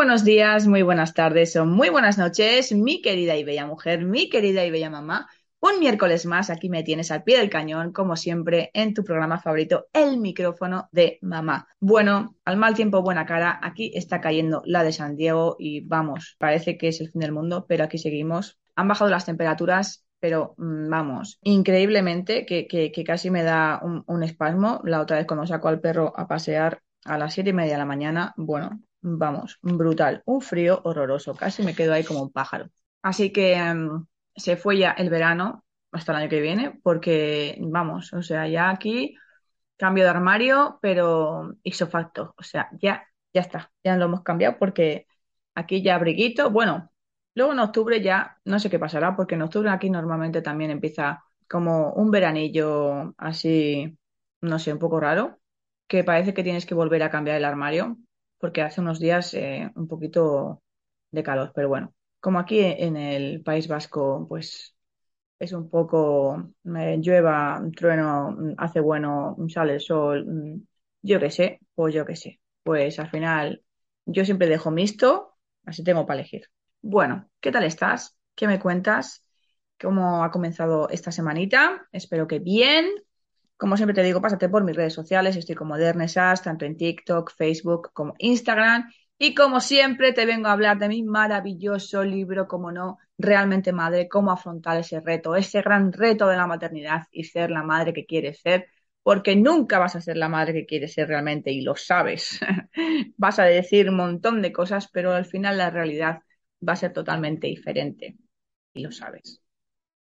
Buenos días, muy buenas tardes o muy buenas noches, mi querida y bella mujer, mi querida y bella mamá. Un miércoles más, aquí me tienes al pie del cañón, como siempre, en tu programa favorito, el micrófono de mamá. Bueno, al mal tiempo, buena cara, aquí está cayendo la de San Diego y vamos, parece que es el fin del mundo, pero aquí seguimos. Han bajado las temperaturas, pero mm, vamos, increíblemente, que, casi me da un, un espasmo. La otra vez cuando saco al perro a pasear a las siete y media de la mañana, bueno, vamos, brutal, un frío horroroso, casi me quedo ahí como un pájaro. Así que em, se fue ya el verano hasta el año que viene, porque vamos, o sea, ya aquí cambio de armario, pero hizo facto, o sea, ya, ya está, ya lo hemos cambiado porque aquí ya abriguito, bueno, luego en octubre ya, no sé qué pasará, porque en octubre aquí normalmente también empieza como un veranillo así, no sé, un poco raro, que parece que tienes que volver a cambiar el armario, porque hace unos días eh, un poquito de calor, pero bueno, como aquí en el País Vasco, pues es un poco me llueva, trueno, hace bueno, sale el sol, mm, yo qué sé, pues yo qué sé. Pues al final yo siempre dejo mixto, así tengo para elegir. Bueno, ¿qué tal estás? ¿Qué me cuentas? ¿Cómo ha comenzado esta semanita? Espero que bien. Como siempre te digo, pásate por mis redes sociales, estoy como Dernesas, tanto en TikTok, Facebook como Instagram. Y como siempre te vengo a hablar de mi maravilloso libro, como no, realmente madre, cómo afrontar ese reto, ese gran reto de la maternidad y ser la madre que quieres ser, porque nunca vas a ser la madre que quieres ser realmente y lo sabes. vas a decir un montón de cosas, pero al final la realidad va a ser totalmente diferente y lo sabes.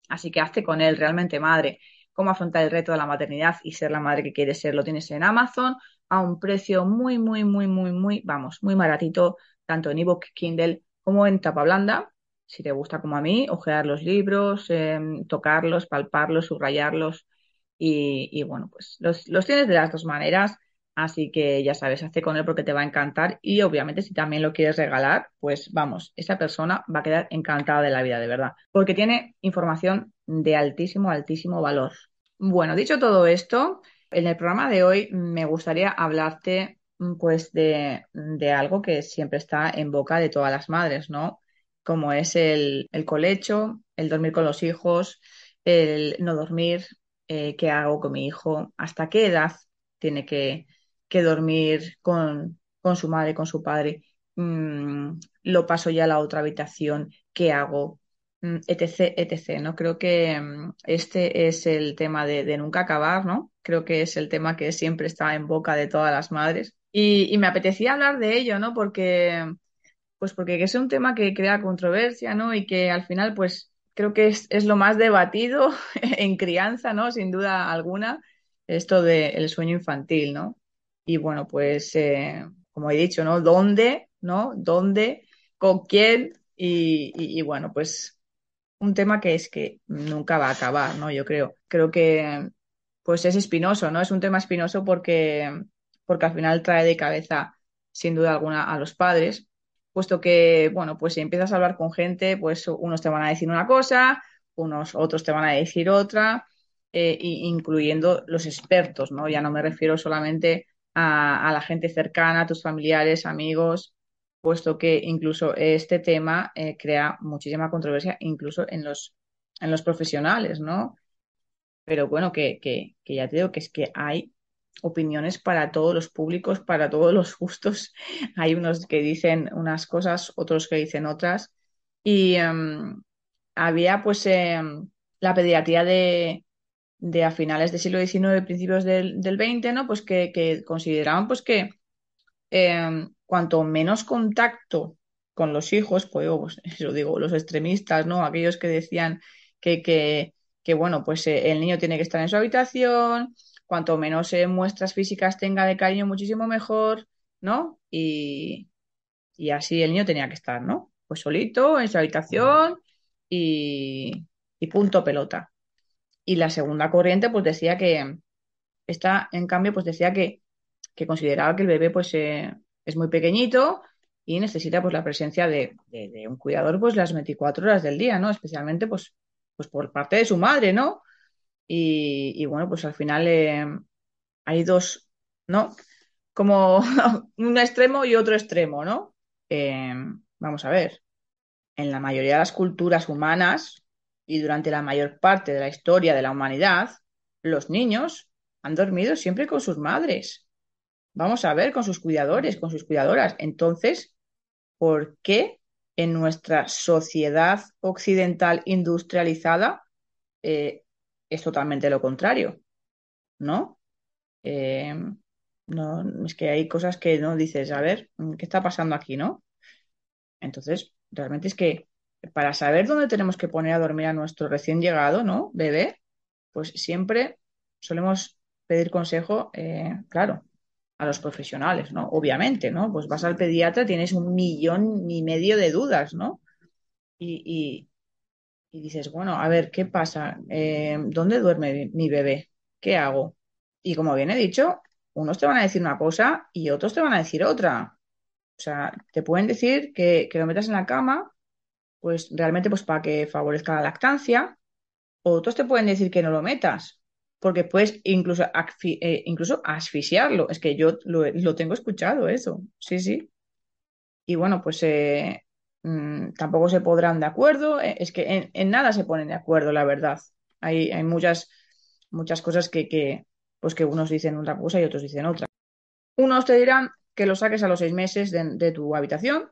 Así que hazte con él realmente madre cómo afrontar el reto de la maternidad y ser la madre que quieres ser. Lo tienes en Amazon a un precio muy, muy, muy, muy, muy, vamos, muy baratito, tanto en ebook, Kindle como en tapa blanda. Si te gusta como a mí, ojear los libros, em, tocarlos, palparlos, subrayarlos y, bueno, pues los, los tienes de las dos maneras. Así que ya sabes, hazte con él porque te va a encantar y obviamente si también lo quieres regalar, pues vamos, esa persona va a quedar encantada de la vida, de verdad, porque tiene información de altísimo, altísimo valor. Bueno, dicho todo esto, en el programa de hoy me gustaría hablarte pues de, algo que siempre está en boca de todas las madres, ¿no? Como es el, colecho, el dormir con los hijos, el no dormir, eh, qué hago con mi hijo, hasta qué edad tiene que, dormir con, su madre, con su padre, mm, lo paso ya a la otra habitación, qué hago, Mm, etc, etc, ¿no? Creo que mm, este es el tema de, nunca acabar, ¿no? Creo que es el tema que siempre está en boca de todas las madres. Y, me apetecía hablar de ello, ¿no? Porque, pues porque es un tema que crea controversia, ¿no? Y que al final, pues creo que es, lo más debatido en crianza, ¿no? Sin duda alguna, esto del sueño infantil, ¿no? Y bueno, pues, eh, como he dicho, ¿no? ¿Dónde? ¿No? ¿Dónde? ¿Con quién? y bueno, pues un tema que es que nunca va a acabar, ¿no? Yo creo. Creo que pues es espinoso, ¿no? Es un tema espinoso porque, porque al final trae de cabeza, sin duda alguna, a los padres, puesto que, bueno, pues si empiezas a hablar con gente, pues unos te van a decir una cosa, unos otros te van a decir otra, eh, incluyendo los expertos, ¿no? Ya no me refiero solamente a, a la gente cercana, a tus familiares, amigos, puesto que incluso este tema eh, crea muchísima controversia incluso en los, en los profesionales, ¿no? Pero bueno, que, que, que ya te digo que es que hay opiniones para todos los públicos, para todos los gustos. Hay unos que dicen unas cosas, otros que dicen otras. Y em, había pues em, la pediatría de, de a finales del siglo XIX, principios del, del XX, ¿no? Pues que, que consideraban pues que em, cuanto menos contacto con los hijos, pues, yo, pues, eso digo, los extremistas, ¿no? Aquellos que decían que, que, que bueno, pues eh, el niño tiene que estar en su habitación, cuanto menos eh, muestras físicas tenga de cariño, muchísimo mejor, ¿no? Y, y así el niño tenía que estar, ¿no? Pues solito, en su habitación y, y punto pelota. Y la segunda corriente, pues decía que, esta, en cambio, pues decía que, que consideraba que el bebé, pues, eh, es muy pequeñito y necesita, pues, la presencia de, un cuidador, pues, las 24 horas del día, ¿no? Especialmente, pues, pues por parte de su madre, ¿no? Y, y bueno, pues al final eh, hay dos, ¿no? Como un extremo y otro extremo, ¿no? Eh, vamos a ver en la mayoría de las culturas humanas y durante la mayor parte de la historia de la humanidad, los niños han dormido siempre con sus madres. Vamos a ver, con sus cuidadores, con sus cuidadoras. Entonces, ¿por qué en nuestra sociedad occidental industrializada eh, es totalmente lo contrario? ¿No? Eh, no, es que hay cosas que no dices, a ver, ¿qué está pasando aquí, no? Entonces, realmente es que para saber dónde tenemos que poner a dormir a nuestro recién llegado, ¿no? Bebé, pues siempre solemos pedir consejo, eh, claro, a los profesionales, ¿no? Obviamente, ¿no? Pues vas al pediatra, tienes un millón y medio de dudas, ¿no? Y, y- dices, bueno, a ver, ¿qué pasa? Eh, ¿dónde duerme mi mi bebé? ¿Qué hago? Y como bien he dicho, unos te van a decir una cosa y otros te van a decir otra. O sea, te pueden decir que, que lo metas en la cama pues realmente pues para que favorezca la lactancia. Otros te pueden decir que no lo metas, porque puedes incluso, eh, incluso asfixiarlo. Es que yo lo, lo tengo escuchado eso, sí, sí. Y bueno, pues eh, mm, tampoco se podrán de acuerdo. Eh, es que en, nada se ponen de acuerdo, la verdad. Hay, hay muchas, muchas cosas que, que, pues que unos dicen una cosa y otros dicen otra. Unos te dirán que lo saques a los seis meses de tu habitación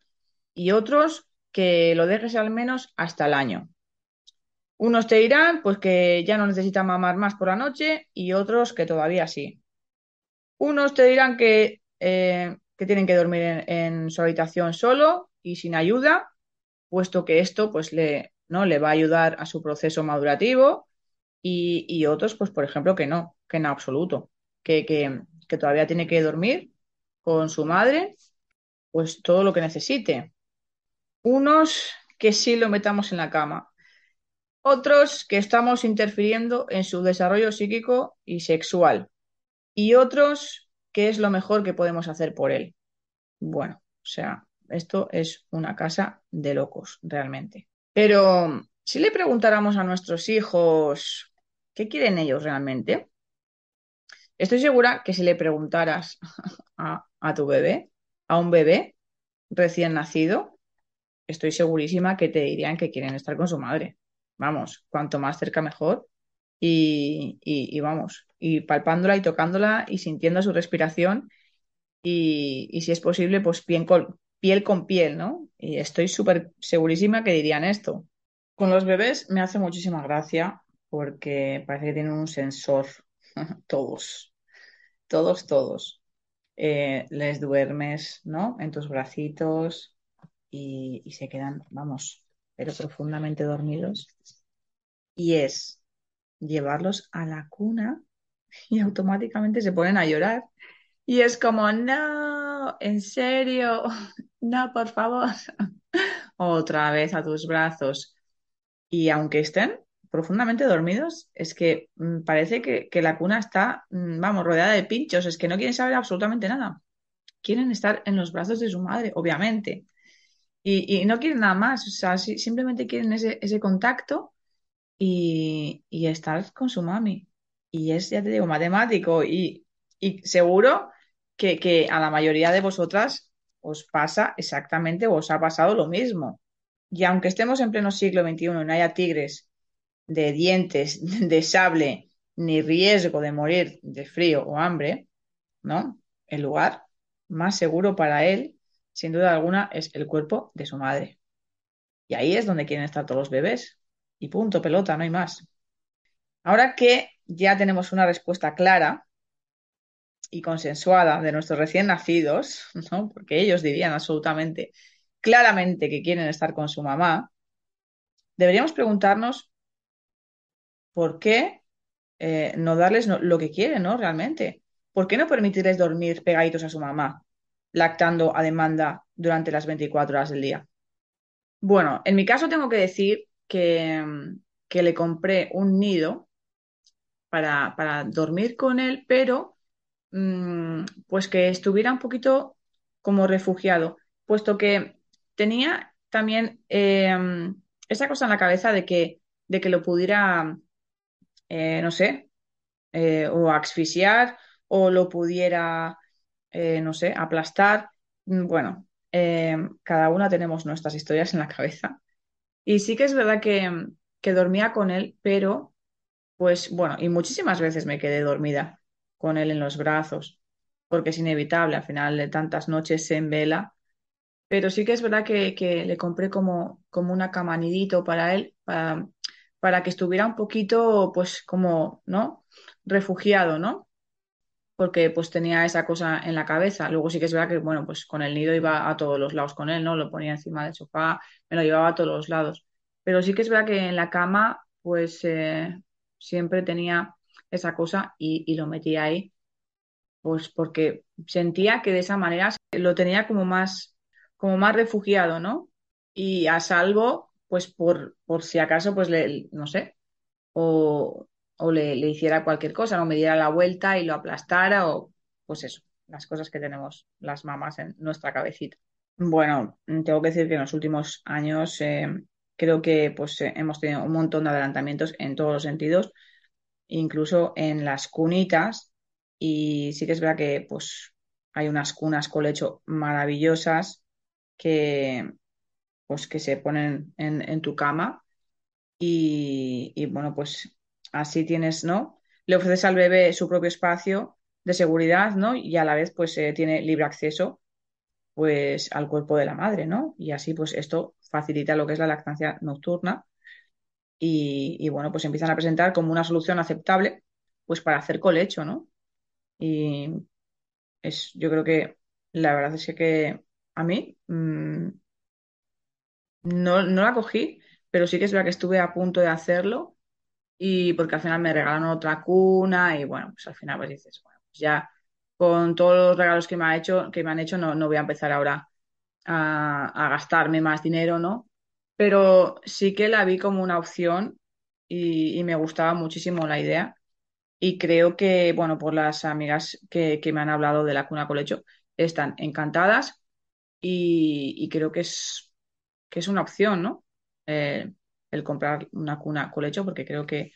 y otros que lo dejes al menos hasta el año. Unos te dirán pues que ya no necesitan mamar más por la noche y otros que todavía sí. Unos te dirán que, eh, que tienen que dormir en, en su habitación solo y sin ayuda, puesto que esto pues le, ¿no? le va a ayudar a su proceso madurativo y, y otros pues por ejemplo que no, que en absoluto, que, que, que todavía tiene que dormir con su madre pues todo lo que necesite. Unos que sí lo metamos en la cama otros que estamos interfiriendo en su desarrollo psíquico y sexual, y otros que es lo mejor que podemos hacer por él. Bueno, o sea, esto es una casa de locos, realmente. Pero si le preguntáramos a nuestros hijos qué quieren ellos realmente, estoy segura que si le preguntaras a, a tu bebé, a un bebé recién nacido, estoy segurísima que te dirían que quieren estar con su madre. Vamos, cuanto más cerca mejor y, y- vamos, y palpándola y tocándola y sintiendo su respiración y, y si es posible, pues piel con, piel con piel, ¿no? Y estoy súper segurísima que dirían esto. Con los bebés me hace muchísima gracia porque parece que tienen un sensor, todos, todos, todos. Eh, les duermes, ¿no? En tus bracitos y, y se quedan, vamos, pero profundamente dormidos. Y es llevarlos a la cuna y automáticamente se ponen a llorar. Y es como, no, en serio, no, por favor, otra vez a tus brazos. Y aunque estén profundamente dormidos, es que mm, parece que, que la cuna está, mm, vamos, rodeada de pinchos, es que no quieren saber absolutamente nada. Quieren estar en los brazos de su madre, obviamente. Y, no quieren nada más, o sea, si- simplemente quieren ese, ese contacto y, y estar con su mami. Y es, ya te digo, matemático y, y seguro que, que a la mayoría de vosotras os pasa exactamente o os ha pasado lo mismo. Y aunque estemos en pleno siglo XXI y no haya tigres de dientes, de sable, ni riesgo de morir de frío o hambre, ¿no? El lugar más seguro para él, sin duda alguna, es el cuerpo de su madre. Y ahí es donde quieren estar todos los bebés. Y punto, pelota, no hay más. Ahora que ya tenemos una respuesta clara y consensuada de nuestros recién nacidos, ¿no? porque ellos dirían absolutamente claramente que quieren estar con su mamá, deberíamos preguntarnos por qué eh, no darles lo que quieren, ¿no? Realmente. ¿Por qué no permitirles dormir pegaditos a su mamá, lactando a demanda durante las 24 horas del día? Bueno, en mi caso tengo que decir que, que le compré un nido para, para dormir con él, pero mm, pues que estuviera un poquito como refugiado, puesto que tenía también eh, esa cosa en la cabeza de que, de que lo pudiera, eh, no sé, eh, o asfixiar o lo pudiera, no sé, aplastar. Mm, bueno, cada una tenemos nuestras historias en la cabeza. Y sí que es verdad que, que dormía con él, pero pues bueno, y muchísimas veces me quedé dormida con él en los brazos, porque es inevitable al final de tantas noches en vela. Pero sí que es verdad que, que le compré como, como una camanidito para él, para, para que estuviera un poquito, pues como, ¿no? Refugiado, ¿no? Porque pues tenía esa cosa en la cabeza. Luego sí que es verdad que, bueno, pues con el nido iba a todos los lados con él, ¿no? Lo ponía encima del sofá, me lo llevaba a todos los lados. Pero sí que es verdad que en la cama, pues eh, siempre tenía esa cosa y, lo metía ahí, pues porque sentía que de esa manera lo tenía como más, como más refugiado, ¿no? Y a salvo, pues por, por si acaso, pues le, no sé, o, o le, hiciera cualquier cosa, no me diera la vuelta y lo aplastara, o pues eso, las cosas que tenemos las mamás en nuestra cabecita. Bueno, tengo que decir que en los últimos años eh, creo que pues eh, hemos tenido un montón de adelantamientos en todos los sentidos, incluso en las cunitas. Y sí que es verdad que pues hay unas cunas colecho maravillosas que pues que se ponen en, tu cama y, bueno pues así tienes, ¿no? Le ofreces al bebé su propio espacio de seguridad, ¿no? Y a la vez pues eh, tiene libre acceso pues al cuerpo de la madre, ¿no? Y así pues esto facilita lo que es la lactancia nocturna y, bueno, pues empiezan a presentar como una solución aceptable pues para hacer colecho, ¿no? Y es, yo creo que la verdad es que a mí mm, no, no la cogí, pero sí que es verdad que estuve a punto de hacerlo y porque al final me regalaron otra cuna y bueno, pues al final pues dices, bueno, pues ya con todos los regalos que me, ha hecho, que me han hecho, no, no voy a empezar ahora a, gastarme más dinero, ¿no? Pero sí que la vi como una opción y, me gustaba muchísimo la idea. Y creo que, bueno, por las amigas que, me han hablado de la cuna colecho, están encantadas y, creo que es, que es una opción, ¿no? Eh, comprar una cuna colecho, porque creo que,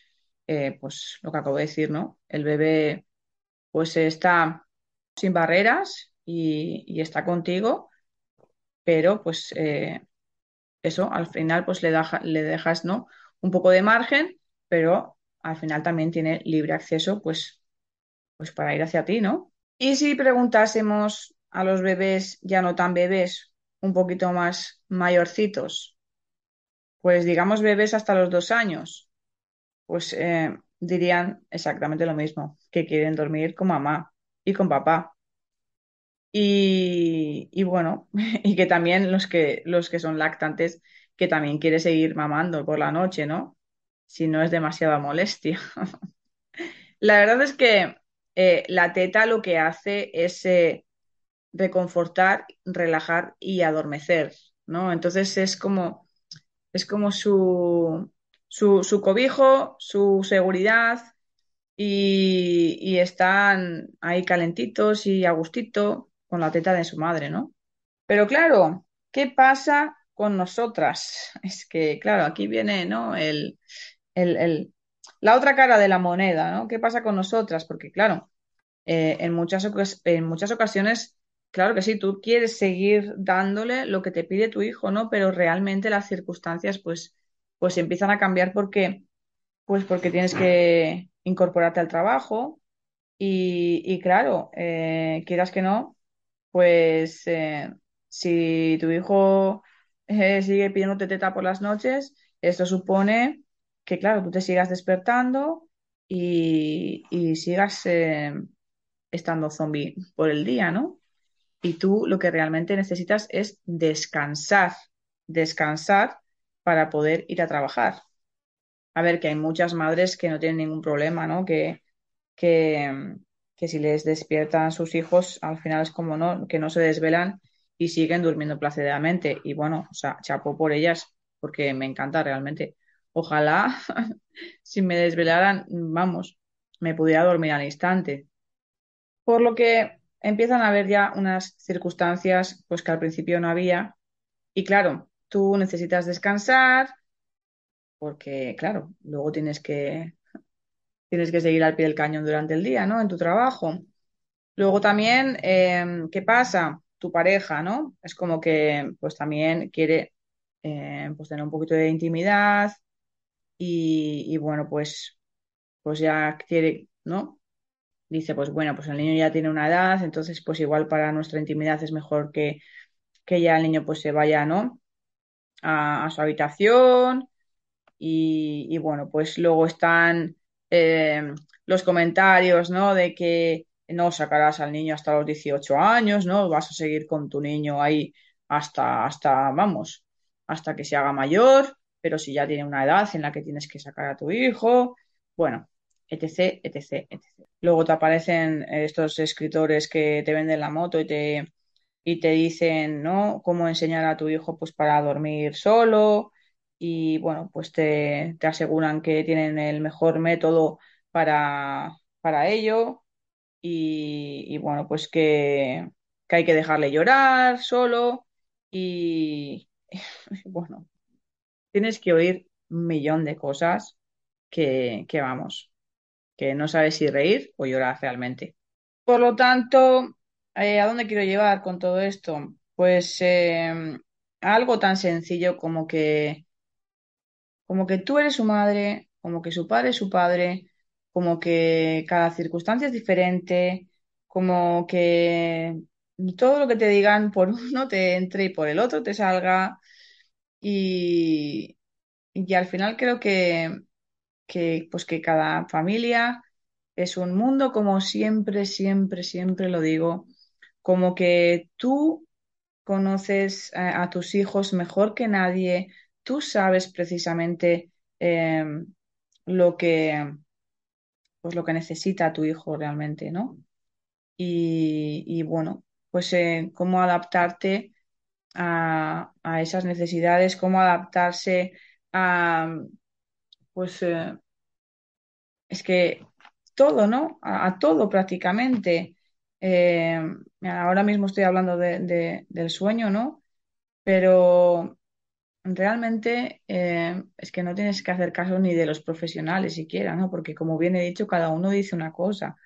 eh, pues lo que acabo de decir, ¿no? El bebé, pues está sin barreras y, está contigo, pero pues eh, eso, al final pues le, le dejas, ¿no? Un poco de margen, pero al final también tiene libre acceso pues, pues para ir hacia ti, ¿no? Y si preguntásemos a los bebés ya no tan bebés, un poquito más mayorcitos, pues digamos bebés hasta los dos años, pues eh, dirían exactamente lo mismo, que quieren dormir con mamá y con papá. Y, bueno, y que también los que, los que son lactantes, que también quiere seguir mamando por la noche, ¿no? Si no es demasiada molestia. La verdad es que eh, la teta lo que hace es eh, reconfortar, relajar y adormecer, ¿no? Entonces es como, es como su, su, su cobijo, su seguridad, y, están ahí calentitos y a gustito con la teta de su madre, ¿no? Pero claro, ¿qué pasa con nosotras? Es que, claro, aquí viene, ¿no? El, el, la otra cara de la moneda, ¿no? ¿Qué pasa con nosotras? Porque, claro, eh, en, muchas en muchas ocasiones, claro que sí, tú quieres seguir dándole lo que te pide tu hijo, ¿no? Pero realmente las circunstancias, pues, pues empiezan a cambiar porque, pues porque tienes que incorporarte al trabajo y, claro, eh, quieras que no, pues eh, si tu hijo eh, sigue pidiéndote teta por las noches, esto supone que, claro, tú te sigas despertando y, y sigas estando zombie por el día, ¿no? Y tú lo que realmente necesitas es descansar, descansar para poder ir a trabajar. A ver, que hay muchas madres que no tienen ningún problema, ¿no? Que, que, que si les despiertan sus hijos, al final es como no, que no se desvelan y siguen durmiendo plácidamente. Y bueno, o sea, chapo por ellas, porque me encanta realmente. Ojalá, si me desvelaran, vamos, me pudiera dormir al instante. Por lo que empiezan a haber ya unas circunstancias pues que al principio no había. Y claro, tú necesitas descansar, porque claro, luego tienes que, tienes que seguir al pie del cañón durante el día, ¿no? En tu trabajo. Luego también, eh, ¿qué pasa? Tu pareja, ¿no? Es como que pues también quiere eh, pues tener un poquito de intimidad y, y bueno, pues, pues ya quiere, ¿no? Dice, pues bueno, pues el niño ya tiene una edad, entonces pues igual para nuestra intimidad es mejor que, que ya el niño pues se vaya, ¿no? A, su habitación y, y, bueno, pues luego están eh, los comentarios, ¿no? De que no sacarás al niño hasta los 18 años, ¿no? Vas a seguir con tu niño ahí hasta, hasta, vamos, hasta que se haga mayor, pero si ya tiene una edad en la que tienes que sacar a tu hijo, bueno, etc, etc, etc. Luego te aparecen estos escritores que te venden la moto y te, y te dicen, ¿no? Cómo enseñar a tu hijo pues para dormir solo y bueno, pues te, te aseguran que tienen el mejor método para, para ello y, y bueno, pues que, que hay que dejarle llorar solo y bueno, tienes que oír un millón de cosas que, que vamos que no sabes si reír o llorar realmente. Por lo tanto, eh, ¿a dónde quiero llevar con todo esto? Pues eh, algo tan sencillo como que, como que tú eres su madre, como que su padre es su padre, como que cada circunstancia es diferente, como que todo lo que te digan por uno te entre y por el otro te salga. Y, y al final creo que que, pues que cada familia es un mundo, como siempre, siempre, siempre lo digo, como que tú conoces a, tus hijos mejor que nadie, tú sabes precisamente eh, lo que, pues lo que necesita tu hijo realmente, ¿no? Y, y bueno, pues eh, cómo adaptarte a, a, esas necesidades, cómo adaptarse a, pues, eh, es que todo, ¿no? A, todo prácticamente. Eh, ahora mismo estoy hablando de, de, del sueño, ¿no? Pero realmente eh, es que no tienes que hacer caso ni de los profesionales siquiera, ¿no? Porque como bien he dicho, cada uno dice una cosa.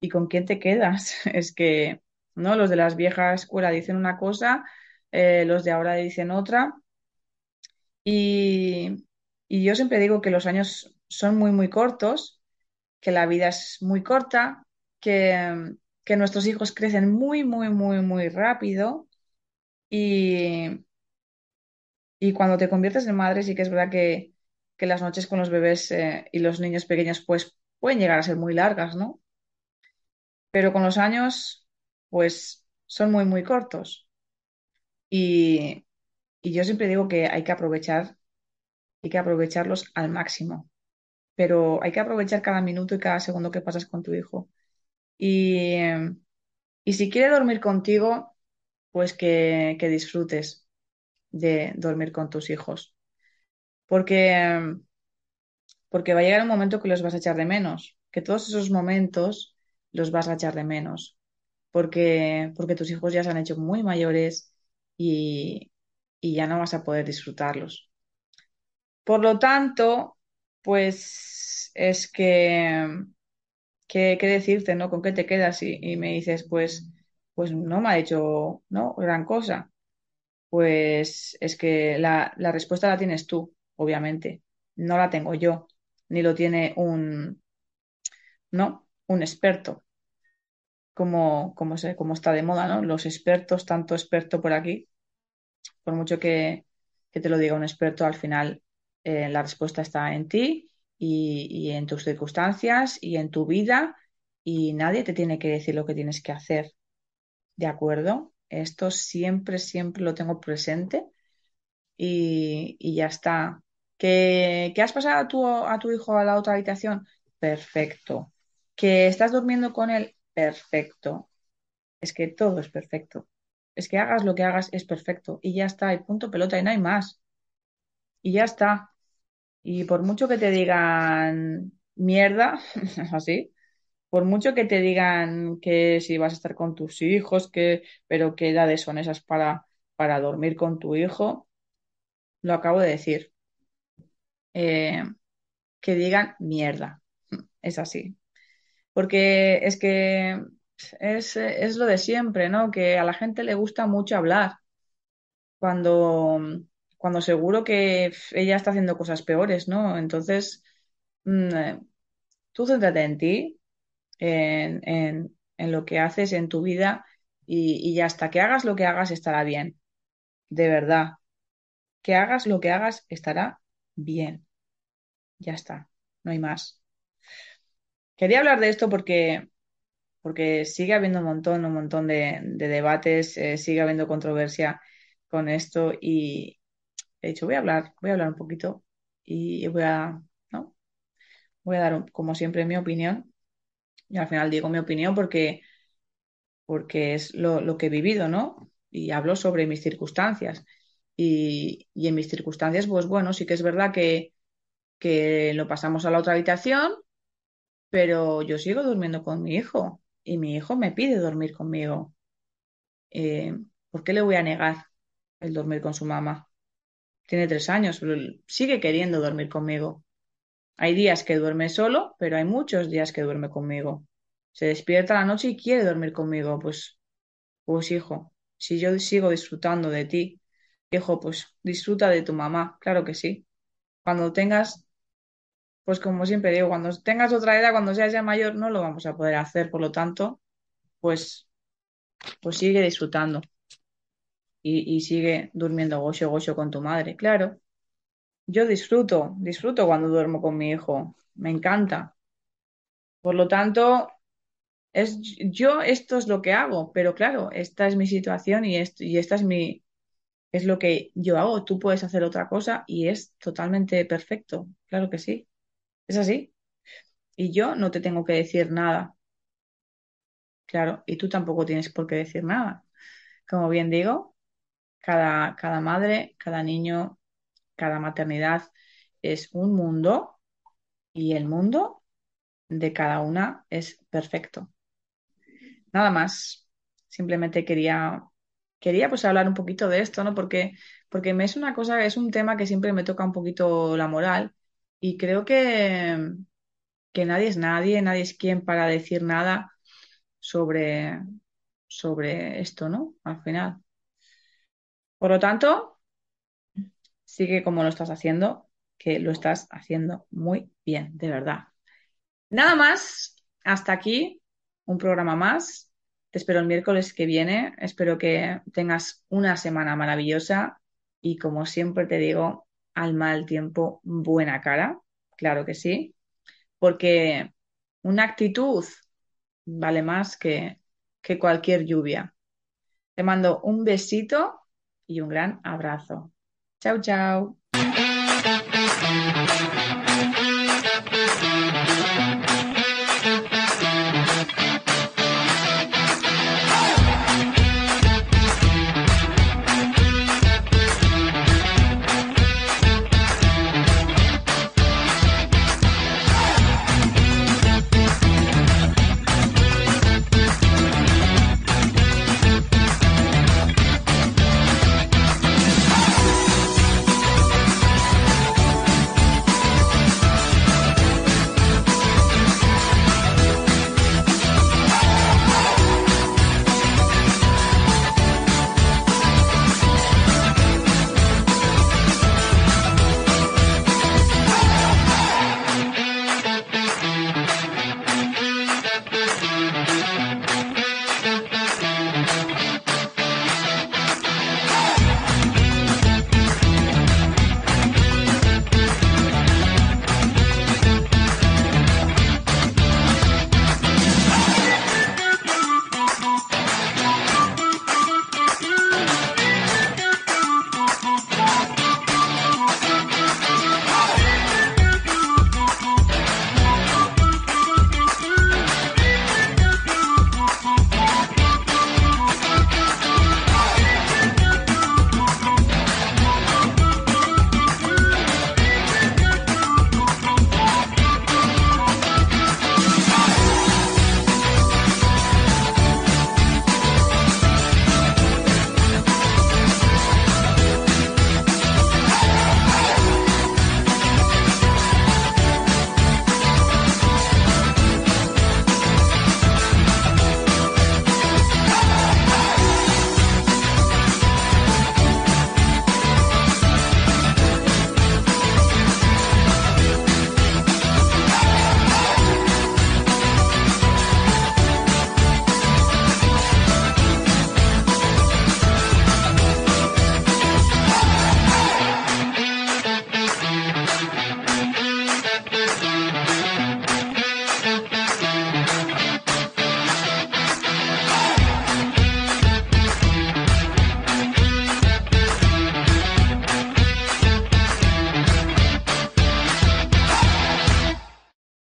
¿Y con quién te quedas? Es que, ¿no? Los de las viejas escuelas dicen una cosa, los de ahora dicen otra. Y, y yo siempre digo que los años son muy, muy cortos que la vida es muy corta, que, que nuestros hijos crecen muy, muy, muy, muy rápido y, y cuando te conviertes en madre sí que es verdad que, que las noches con los bebés eh, y los niños pequeños pues pueden llegar a ser muy largas, ¿no? Pero con los años pues son muy, muy cortos y, y yo siempre digo que hay que aprovechar, hay que aprovecharlos al máximo pero hay que aprovechar cada minuto y cada segundo que pasas con tu hijo. Y, y si quiere dormir contigo, pues que, que, disfrutes de dormir con tus hijos. Porque, porque va a llegar un momento que los vas a echar de menos, que todos esos momentos los vas a echar de menos, porque, porque tus hijos ya se han hecho muy mayores y, y ya no vas a poder disfrutarlos. Por lo tanto, pues es que, ¿qué, decirte, no? ¿Con qué te quedas? Y, me dices, pues, pues no me ha hecho, ¿no? Gran cosa. Pues es que la, la respuesta la tienes tú, obviamente. No la tengo yo, ni lo tiene un, ¿no? Un experto. Como, como, sé, como está de moda, ¿no? Los expertos, tanto experto por aquí, por mucho que, que te lo diga un experto, al final eh, la respuesta está en ti y, en tus circunstancias y en tu vida y nadie te tiene que decir lo que tienes que hacer. ¿De acuerdo? Esto siempre, siempre lo tengo presente y, ya está. ¿Que, has pasado a tu, a tu hijo a la otra habitación? Perfecto. ¿Que estás durmiendo con él? Perfecto. Es que todo es perfecto. Es que hagas lo que hagas, es perfecto. Y ya está, y punto pelota, y no hay más. Y ya está. Y por mucho que te digan mierda, así, por mucho que te digan que si vas a estar con tus hijos, que, pero qué edades son esas para, para dormir con tu hijo, lo acabo de decir. Eh, que digan mierda. Es así. Porque es que es, es lo de siempre, ¿no? Que a la gente le gusta mucho hablar. Cuando cuando seguro que ella está haciendo cosas peores, ¿no? Entonces, mm, eh, tú céntrate en ti, en, lo que haces en tu vida y, ya hasta que hagas lo que hagas estará bien. De verdad. Que hagas lo que hagas estará bien. Ya está. No hay más. Quería hablar de esto porque, porque sigue habiendo un montón, un montón de, debates, eh, sigue habiendo controversia con esto y, he dicho, voy a hablar, voy a hablar un poquito y voy a, ¿no? Voy a dar, como siempre, mi opinión. Y al final digo mi opinión porque, porque es lo, que he vivido, ¿no? Y hablo sobre mis circunstancias. Y, en mis circunstancias, pues bueno, sí que es verdad que, que lo pasamos a la otra habitación, pero yo sigo durmiendo con mi hijo y mi hijo me pide dormir conmigo. Eh, ¿por qué le voy a negar el dormir con su mamá? Tiene tres años, pero sigue queriendo dormir conmigo. Hay días que duerme solo, pero hay muchos días que duerme conmigo. Se despierta la noche y quiere dormir conmigo. Pues, pues hijo, si yo sigo disfrutando de ti, hijo, pues disfruta de tu mamá, claro que sí. Cuando tengas, pues como siempre digo, cuando tengas otra edad, cuando seas ya mayor, no lo vamos a poder hacer. Por lo tanto, pues, pues sigue disfrutando y, sigue durmiendo gocho gocho con tu madre. Claro, yo disfruto, disfruto cuando duermo con mi hijo, me encanta. Por lo tanto, es, yo esto es lo que hago, pero claro, esta es mi situación y, esto, y esta es mi, es lo que yo hago. Tú puedes hacer otra cosa y es totalmente perfecto. Claro que sí. Es así. Y yo no te tengo que decir nada. Claro, y tú tampoco tienes por qué decir nada. Como bien digo, cada, cada madre, cada niño, cada maternidad es un mundo y el mundo de cada una es perfecto. Nada más. Simplemente quería, quería pues hablar un poquito de esto, ¿no? Porque, porque me es una cosa, es un tema que siempre me toca un poquito la moral y creo que, que nadie es nadie, nadie es quien para decir nada sobre, sobre esto, ¿no? Al final. Por lo tanto, sigue como lo estás haciendo, que lo estás haciendo muy bien, de verdad. Nada más, hasta aquí, un programa más. Te espero el miércoles que viene. Espero que tengas una semana maravillosa y como siempre te digo, al mal tiempo, buena cara. Claro que sí, porque una actitud vale más que, que cualquier lluvia. Te mando un besito y un gran abrazo. Chao, chao.